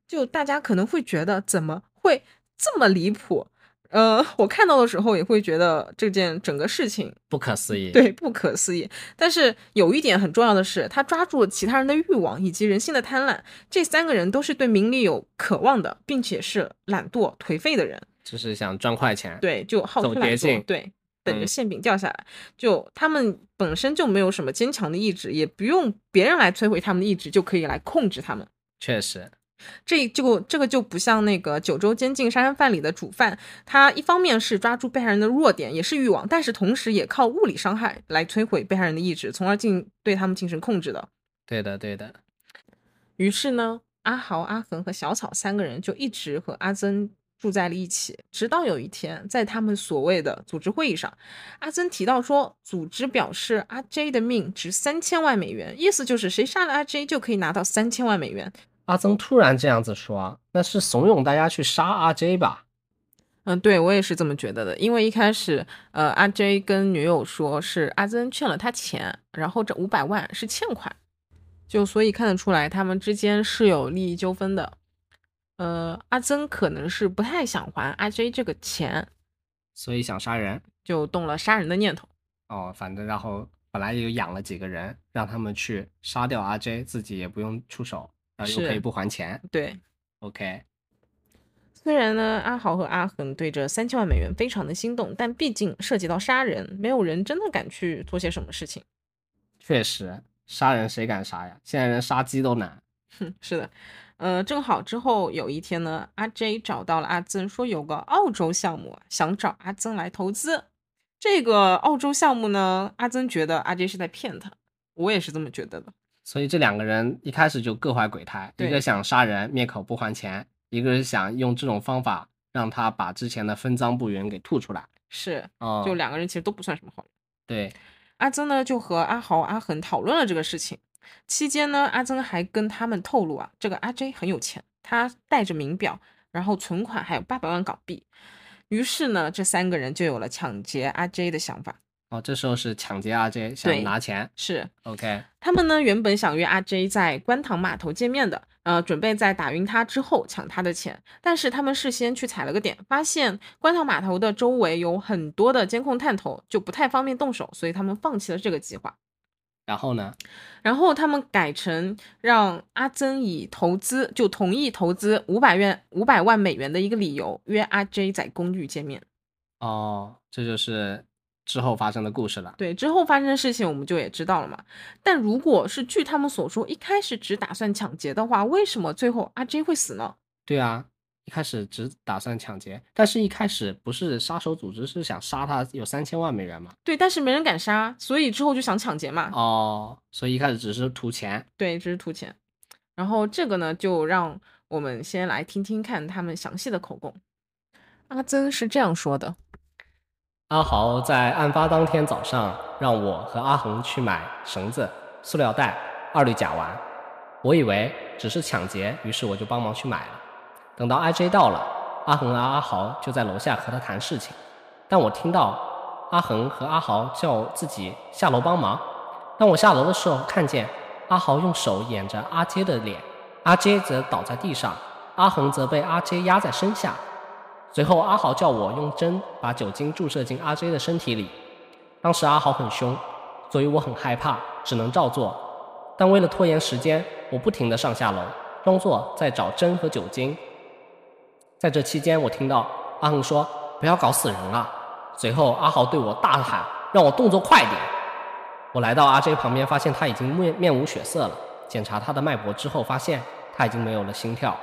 就大家可能会觉得怎么会这么离谱？呃，我看到的时候也会觉得这件整个事情不可思议，对，不可思议。但是有一点很重要的是，他抓住了其他人的欲望以及人性的贪婪。这三个人都是对名利有渴望的，并且是懒惰颓废的人，就是想赚快钱。对，就好吃懒做，对，等着馅饼掉下来。就他们本身就没有什么坚强的意志，也不用别人来摧毁他们的意志，就可以来控制他们。确实。这就这个就不像那个九州监禁杀人犯里的主犯，他一方面是抓住被害人的弱点，也是欲望，但是同时也靠物理伤害来摧毁被害人的意志，从而进对他们进行控制的。对的，对的。于是呢，阿豪、阿恒和小草三个人就一直和阿曾住在了一起，直到有一天，在他们所谓的组织会议上，阿曾提到说，组织表示阿 J 的命值三千万美元，意思就是谁杀了阿 J 就可以拿到三千万美元。阿曾突然这样子说，那是怂恿大家去杀阿 J 吧？嗯，对我也是这么觉得的。因为一开始，呃，阿 J 跟女友说是阿曾欠了他钱，然后这五百万是欠款，就所以看得出来他们之间是有利益纠纷的。呃，阿曾可能是不太想还阿 J 这个钱，所以想杀人，就动了杀人的念头。哦，反正然后本来也养了几个人，让他们去杀掉阿 J，自己也不用出手。啊，又可以不还钱，对，OK。虽然呢，阿豪和阿恒对这三千万美元非常的心动，但毕竟涉及到杀人，没有人真的敢去做些什么事情。确实，杀人谁敢杀呀？现在人杀鸡都难。哼，是的，呃，正好之后有一天呢，阿 J 找到了阿曾，说有个澳洲项目想找阿曾来投资。这个澳洲项目呢，阿曾觉得阿 J 是在骗他，我也是这么觉得的。所以这两个人一开始就各怀鬼胎，一个想杀人灭口不还钱，一个是想用这种方法让他把之前的分赃不匀给吐出来。是，就两个人其实都不算什么好人。对，阿曾呢就和阿豪、阿恒讨论了这个事情。期间呢，阿曾还跟他们透露啊，这个阿 J 很有钱，他带着名表，然后存款还有八百万港币。于是呢，这三个人就有了抢劫阿 J 的想法。哦，这时候是抢劫阿 J，想拿钱，是 OK。他们呢原本想约阿 J 在观塘码头见面的，呃，准备在打晕他之后抢他的钱。但是他们事先去踩了个点，发现观塘码头的周围有很多的监控探头，就不太方便动手，所以他们放弃了这个计划。然后呢？然后他们改成让阿曾以投资，就同意投资五百元、五百万美元的一个理由约阿 J 在公寓见面。哦，这就是。之后发生的故事了，对，之后发生的事情我们就也知道了嘛。但如果是据他们所说，一开始只打算抢劫的话，为什么最后阿 J 会死呢？对啊，一开始只打算抢劫，但是一开始不是杀手组织是想杀他有三千万美元吗？对，但是没人敢杀，所以之后就想抢劫嘛。哦，所以一开始只是图钱。对，只是图钱。然后这个呢，就让我们先来听听看他们详细的口供。阿曾是这样说的。阿豪在案发当天早上让我和阿恒去买绳子、塑料袋、二氯甲烷。我以为只是抢劫，于是我就帮忙去买了。等到 I J 到了，阿恒和阿豪就在楼下和他谈事情。但我听到阿恒和阿豪叫自己下楼帮忙。当我下楼的时候，看见阿豪用手掩着阿杰的脸，阿杰则倒在地上，阿恒则被阿杰压在身下。随后，阿豪叫我用针把酒精注射进阿 J 的身体里。当时阿豪很凶，所以我很害怕，只能照做。但为了拖延时间，我不停地上下楼，装作在找针和酒精。在这期间，我听到阿恒说：“不要搞死人啊！”随后，阿豪对我大喊：“让我动作快点！”我来到阿 J 旁边，发现他已经面面无血色了。检查他的脉搏之后，发现他已经没有了心跳。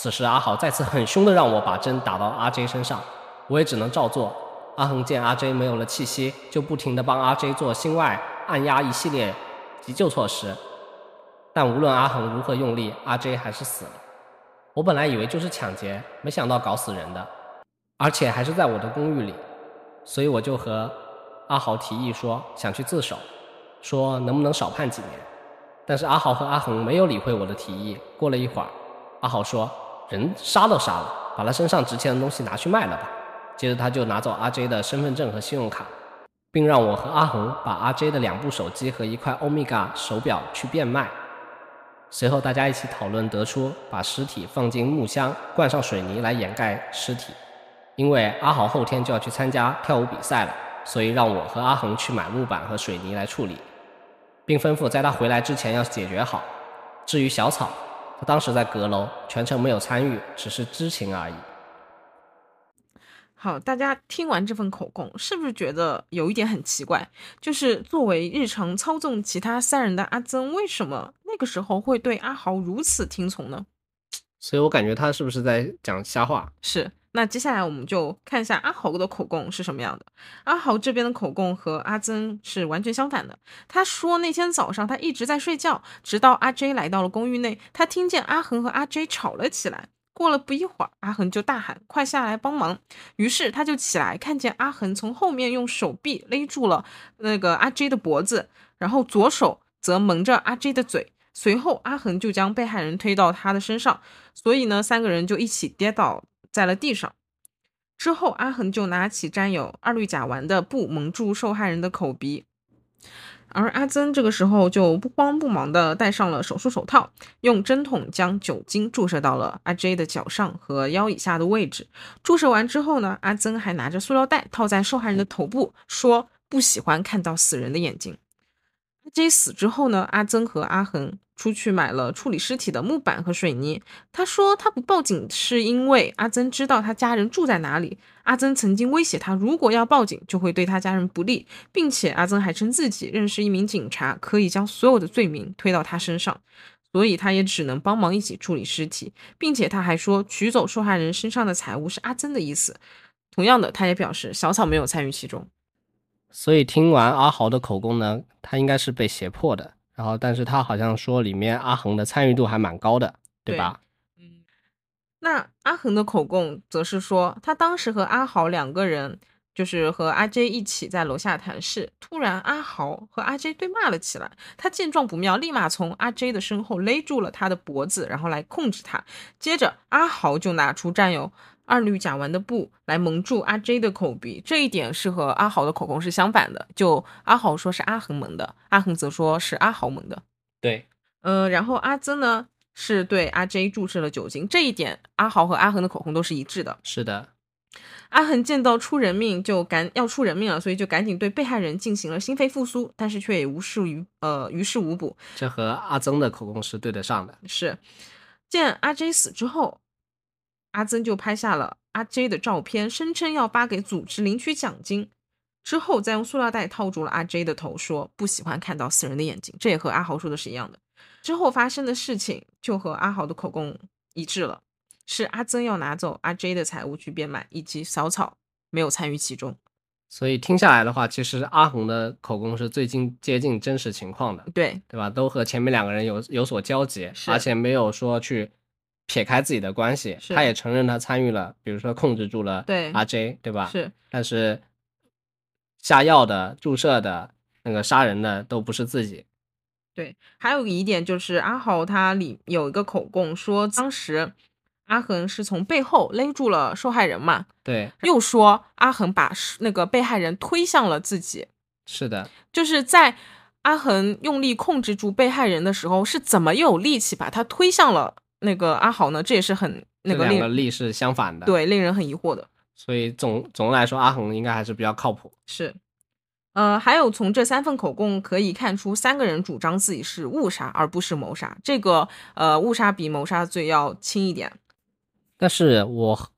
此时，阿豪再次很凶的让我把针打到阿 J 身上，我也只能照做。阿恒见阿 J 没有了气息，就不停的帮阿 J 做心外按压一系列急救措施。但无论阿恒如何用力，阿 J 还是死了。我本来以为就是抢劫，没想到搞死人的，而且还是在我的公寓里，所以我就和阿豪提议说想去自首，说能不能少判几年。但是阿豪和阿恒没有理会我的提议。过了一会儿，阿豪说人杀都杀了，把他身上值钱的东西拿去卖了吧。接着他就拿走阿 J 的身份证和信用卡，并让我和阿恒把阿 J 的两部手机和一块欧米伽手表去变卖。随后大家一起讨论，得出把尸体放进木箱，灌上水泥来掩盖尸体。因为阿豪后天就要去参加跳舞比赛了，所以让我和阿恒去买木板和水泥来处理，并吩咐在他回来之前要解决好。至于小草，他当时在阁楼，全程没有参与，只是知情而已。好，大家听完这份口供，是不是觉得有一点很奇怪？就是作为日常操纵其他三人的阿曾，为什么那个时候会对阿豪如此听从呢？所以我感觉他是不是在讲瞎话？是。那接下来我们就看一下阿豪的口供是什么样的。阿豪这边的口供和阿曾是完全相反的。他说那天早上他一直在睡觉，直到阿 J 来到了公寓内，他听见阿恒和阿 J 吵了起来。过了不一会儿，阿恒就大喊：“快下来帮忙！”于是他就起来，看见阿恒从后面用手臂勒住了那个阿 J 的脖子，然后左手则蒙着阿 J 的嘴。随后阿恒就将被害人推到他的身上，所以呢，三个人就一起跌倒在了地上。之后阿恒就拿起沾有二氯甲烷的布蒙住受害人的口鼻。而阿曾这个时候就不慌不忙地戴上了手术手套，用针筒将酒精注射到了阿 J 的脚上和腰以下的位置。注射完之后呢，阿曾还拿着塑料袋套在受害人的头部，说不喜欢看到死人的眼睛。J 死之后呢，阿曾和阿恒。出去买了处理尸体的木板和水泥。他说他不报警是因为阿曾知道他家人住在哪里。阿曾曾经威胁他，如果要报警就会对他家人不利，并且阿曾还称自己认识一名警察，可以将所有的罪名推到他身上，所以他也只能帮忙一起处理尸体，并且他还说取走受害人身上的财物是阿曾的意思。同样的，他也表示小草没有参与其中。所以听完阿豪的口供呢，他应该是被胁迫的。然后，但是他好像说里面阿恒的参与度还蛮高的，对吧？嗯，那阿恒的口供则是说，他当时和阿豪两个人，就是和阿 J 一起在楼下谈事，突然阿豪和阿 J 对骂了起来。他见状不妙，立马从阿 J 的身后勒住了他的脖子，然后来控制他。接着，阿豪就拿出占有。二氯甲烷的布来蒙住阿 J 的口鼻，这一点是和阿豪的口供是相反的。就阿豪说是阿恒蒙的，阿恒则说是阿豪蒙的。对，嗯，然后阿曾呢是对阿 J 注射了酒精，这一点阿豪和阿恒的口供都是一致的。是的，阿恒见到出人命就赶要出人命了，所以就赶紧对被害人进行了心肺复苏，但是却也无事于呃于事无补。这和阿曾的口供是对得上的。是，见阿 J 死之后。阿曾就拍下了阿 J 的照片，声称要发给组织领取奖金，之后再用塑料袋套住了阿 J 的头，说不喜欢看到死人的眼睛。这也和阿豪说的是一样的。之后发生的事情就和阿豪的口供一致了，是阿曾要拿走阿 J 的财物去变卖，以及小草没有参与其中。所以听下来的话，其实阿红的口供是最近接近真实情况的，对对吧？都和前面两个人有有所交集，而且没有说去。撇开自己的关系，他也承认他参与了，比如说控制住了阿 J，对吧？是，但是下药的、注射的、那个杀人的都不是自己。对，还有一点就是阿豪他里有一个口供说，当时阿恒是从背后勒住了受害人嘛？对，又说阿恒把那个被害人推向了自己。是的，就是在阿恒用力控制住被害人的时候，是怎么又有力气把他推向了？那个阿豪呢？这也是很那个两个力是相反的，对，令人很疑惑的。所以总总的来说，阿恒应该还是比较靠谱。是，呃，还有从这三份口供可以看出，三个人主张自己是误杀而不是谋杀。这个呃，误杀比谋杀罪要轻一点。但是我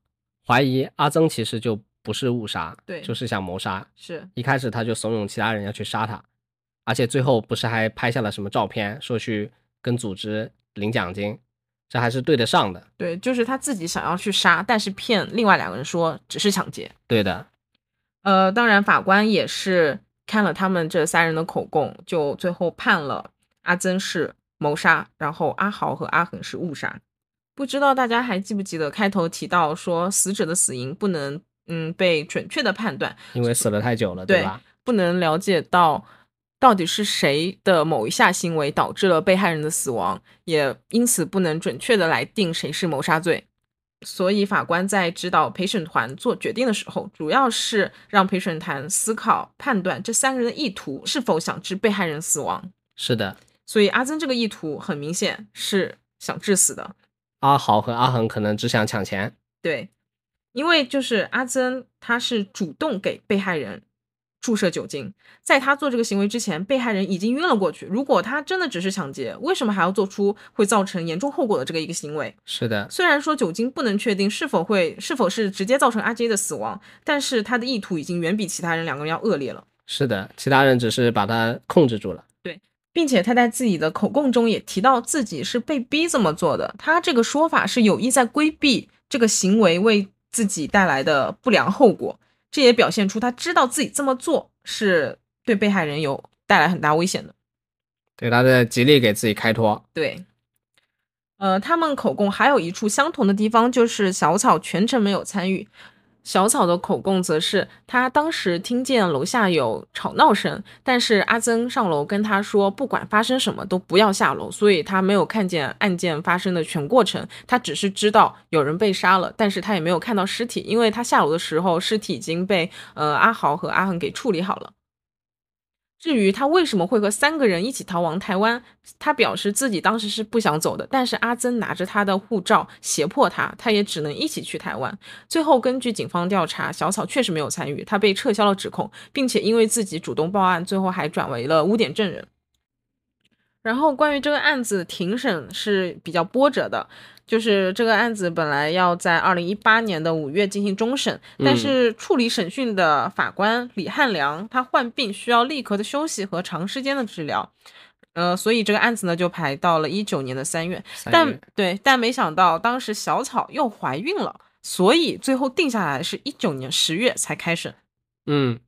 怀疑阿曾其实就不是误杀，对就是想谋杀。是一开始他就怂恿其他人要去杀他，而且最后不是还拍下了什么照片，说去跟组织领奖金，这还是对得上的。对，就是他自己想要去杀，但是骗另外两个人说只是抢劫。对的，呃，当然法官也是看了他们这三人的口供，就最后判了阿曾是谋杀，然后阿豪和阿恒是误杀。不知道大家还记不记得开头提到说死者的死因不能嗯被准确的判断，因为死了太久了，对吧？不能了解到到底是谁的某一下行为导致了被害人的死亡，也因此不能准确的来定谁是谋杀罪。所以法官在指导陪审团做决定的时候，主要是让陪审团思考判断这三个人的意图是否想致被害人死亡。是的，所以阿曾这个意图很明显是想致死的。阿豪和阿恒可能只想抢钱。对，因为就是阿曾他是主动给被害人注射酒精，在他做这个行为之前，被害人已经晕了过去。如果他真的只是抢劫，为什么还要做出会造成严重后果的这个一个行为？是的，虽然说酒精不能确定是否会是否是直接造成阿 J 的死亡，但是他的意图已经远比其他人两个人要恶劣了。是的，其他人只是把他控制住了。对并且他在自己的口供中也提到自己是被逼这么做的，他这个说法是有意在规避这个行为为自己带来的不良后果，这也表现出他知道自己这么做是对被害人有带来很大危险的。对，他在极力给自己开脱。对，呃，他们口供还有一处相同的地方，就是小草全程没有参与。小草的口供则是，他当时听见楼下有吵闹声，但是阿曾上楼跟他说，不管发生什么都不要下楼，所以他没有看见案件发生的全过程，他只是知道有人被杀了，但是他也没有看到尸体，因为他下楼的时候，尸体已经被呃阿豪和阿恒给处理好了。至于他为什么会和三个人一起逃亡台湾，他表示自己当时是不想走的，但是阿曾拿着他的护照胁迫他，他也只能一起去台湾。最后根据警方调查，小草确实没有参与，他被撤销了指控，并且因为自己主动报案，最后还转为了污点证人。然后关于这个案子庭审是比较波折的，就是这个案子本来要在二零一八年的五月进行终审，但是处理审讯的法官李汉良他患病需要立刻的休息和长时间的治疗，呃，所以这个案子呢就排到了一九年的三月，但月。对，但没想到当时小草又怀孕了，所以最后定下来是一九年十月才开审。嗯，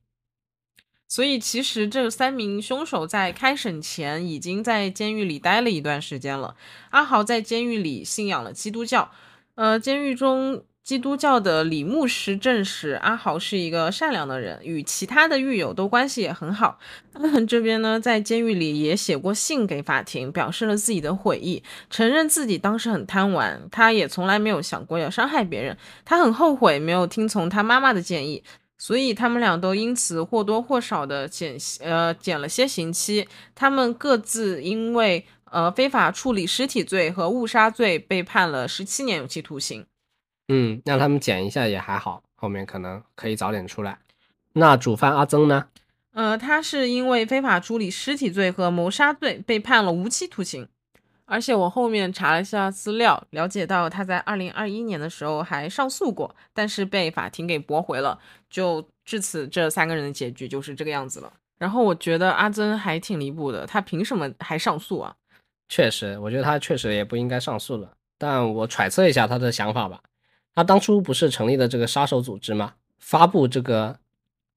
所以其实这三名凶手在开审前已经在监狱里待了一段时间了。阿豪在监狱里信仰了基督教，呃，监狱中基督教的李牧师证实阿豪是一个善良的人，与其他的狱友都关系也很好。阿 恒这边呢，在监狱里也写过信给法庭，表示了自己的悔意，承认自己当时很贪玩，他也从来没有想过要伤害别人，他很后悔没有听从他妈妈的建议。所以他们俩都因此或多或少的减呃减了些刑期。他们各自因为呃非法处理尸体罪和误杀罪被判了十七年有期徒刑。嗯，让他们减一下也还好，后面可能可以早点出来。那主犯阿曾呢？呃，他是因为非法处理尸体罪和谋杀罪被判了无期徒刑。而且我后面查了一下资料，了解到他在二零二一年的时候还上诉过，但是被法庭给驳回了。就至此，这三个人的结局就是这个样子了。然后我觉得阿曾还挺离谱的，他凭什么还上诉啊？确实，我觉得他确实也不应该上诉了。但我揣测一下他的想法吧。他当初不是成立的这个杀手组织吗？发布这个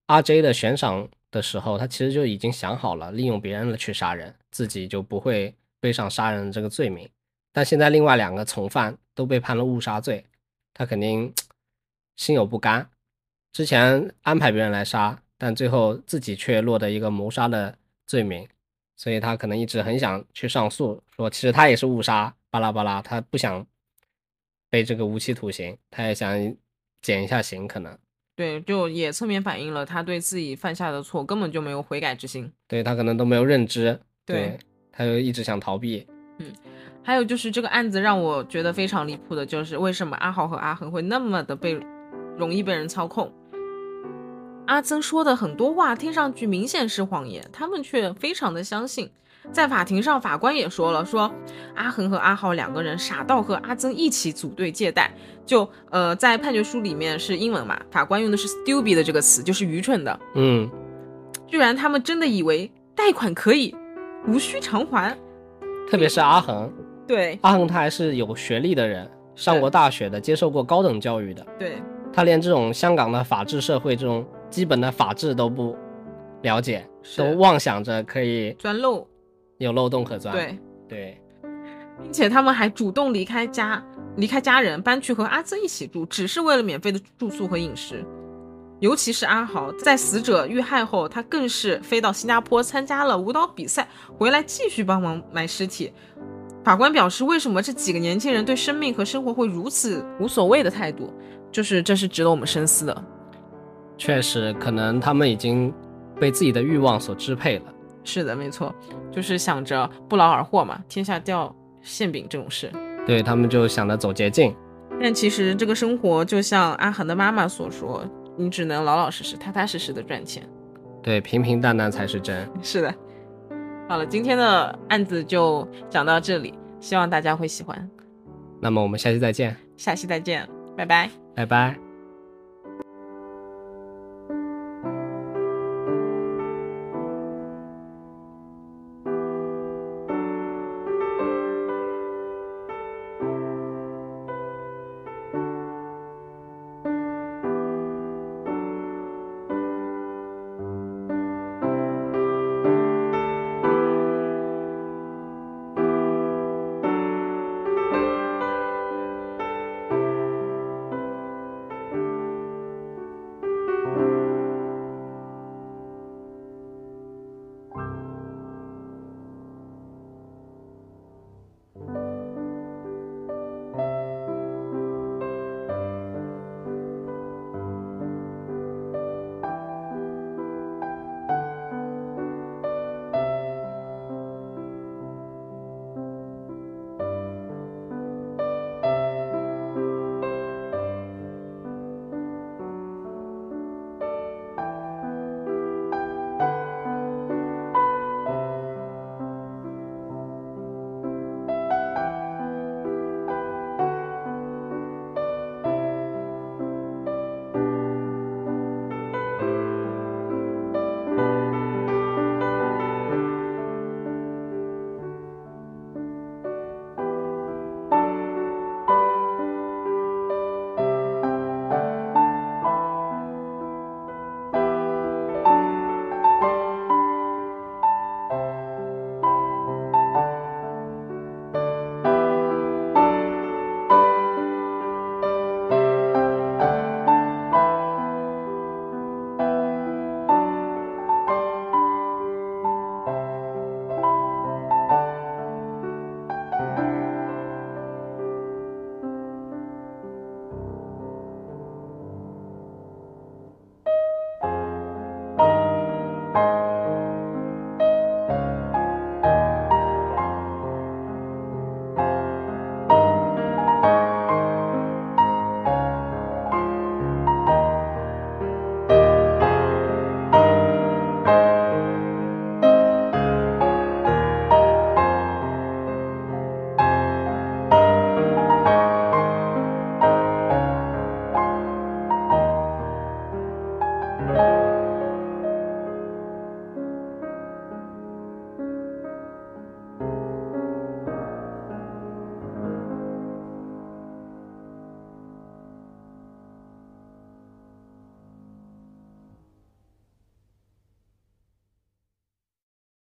RJ 的悬赏的时候，他其实就已经想好了，利用别人的去杀人，自己就不会背上杀人这个罪名。但现在另外两个从犯都被判了误杀罪，他肯定心有不甘。之前安排别人来杀，但最后自己却落得一个谋杀的罪名，所以他可能一直很想去上诉，说其实他也是误杀，巴拉巴拉，他不想被这个无期徒刑，他也想减一下刑，可能对，就也侧面反映了他对自己犯下的错根本就没有悔改之心。对他可能都没有认知，对他就一直想逃避。嗯还有就是这个案子让我觉得非常离谱的，就是为什么阿豪和阿恒会那么的被容易被人操控？阿曾说的很多话听上去明显是谎言，他们却非常的相信。在法庭上，法官也说了，说阿恒和阿豪两个人傻到和阿曾一起组队借贷。就呃，在判决书里面是英文嘛，法官用的是 stupid 的这个词，就是愚蠢的。嗯，居然他们真的以为贷款可以无需偿还，特别是阿恒，对阿恒他还是有学历的人，上过大学的，接受过高等教育的，对他连这种香港的法治社会这种基本的法治都不了解，都妄想着可以钻漏，有漏洞可钻。对，对，并且他们还主动离开家，离开家人，搬去和阿曾一起住，只是为了免费的住宿和饮食。尤其是阿豪，在死者遇害后，他更是飞到新加坡参加了舞蹈比赛，回来继续帮忙埋尸体。法官表示，为什么这几个年轻人对生命和生活会如此无所谓的态度，就是这是值得我们深思的。确实可能他们已经被自己的欲望所支配了。是的，没错，就是想着不劳而获嘛，天下掉馅饼这种事。对他们就想着走捷径。但其实这个生活就像阿恒的妈妈所说，你只能老老实实、踏踏实实的赚钱。对，平平淡淡才是真。是的。好了，今天的案子就讲到这里，希望大家会喜欢。那么我们下期再见，下期再见，拜拜。拜拜。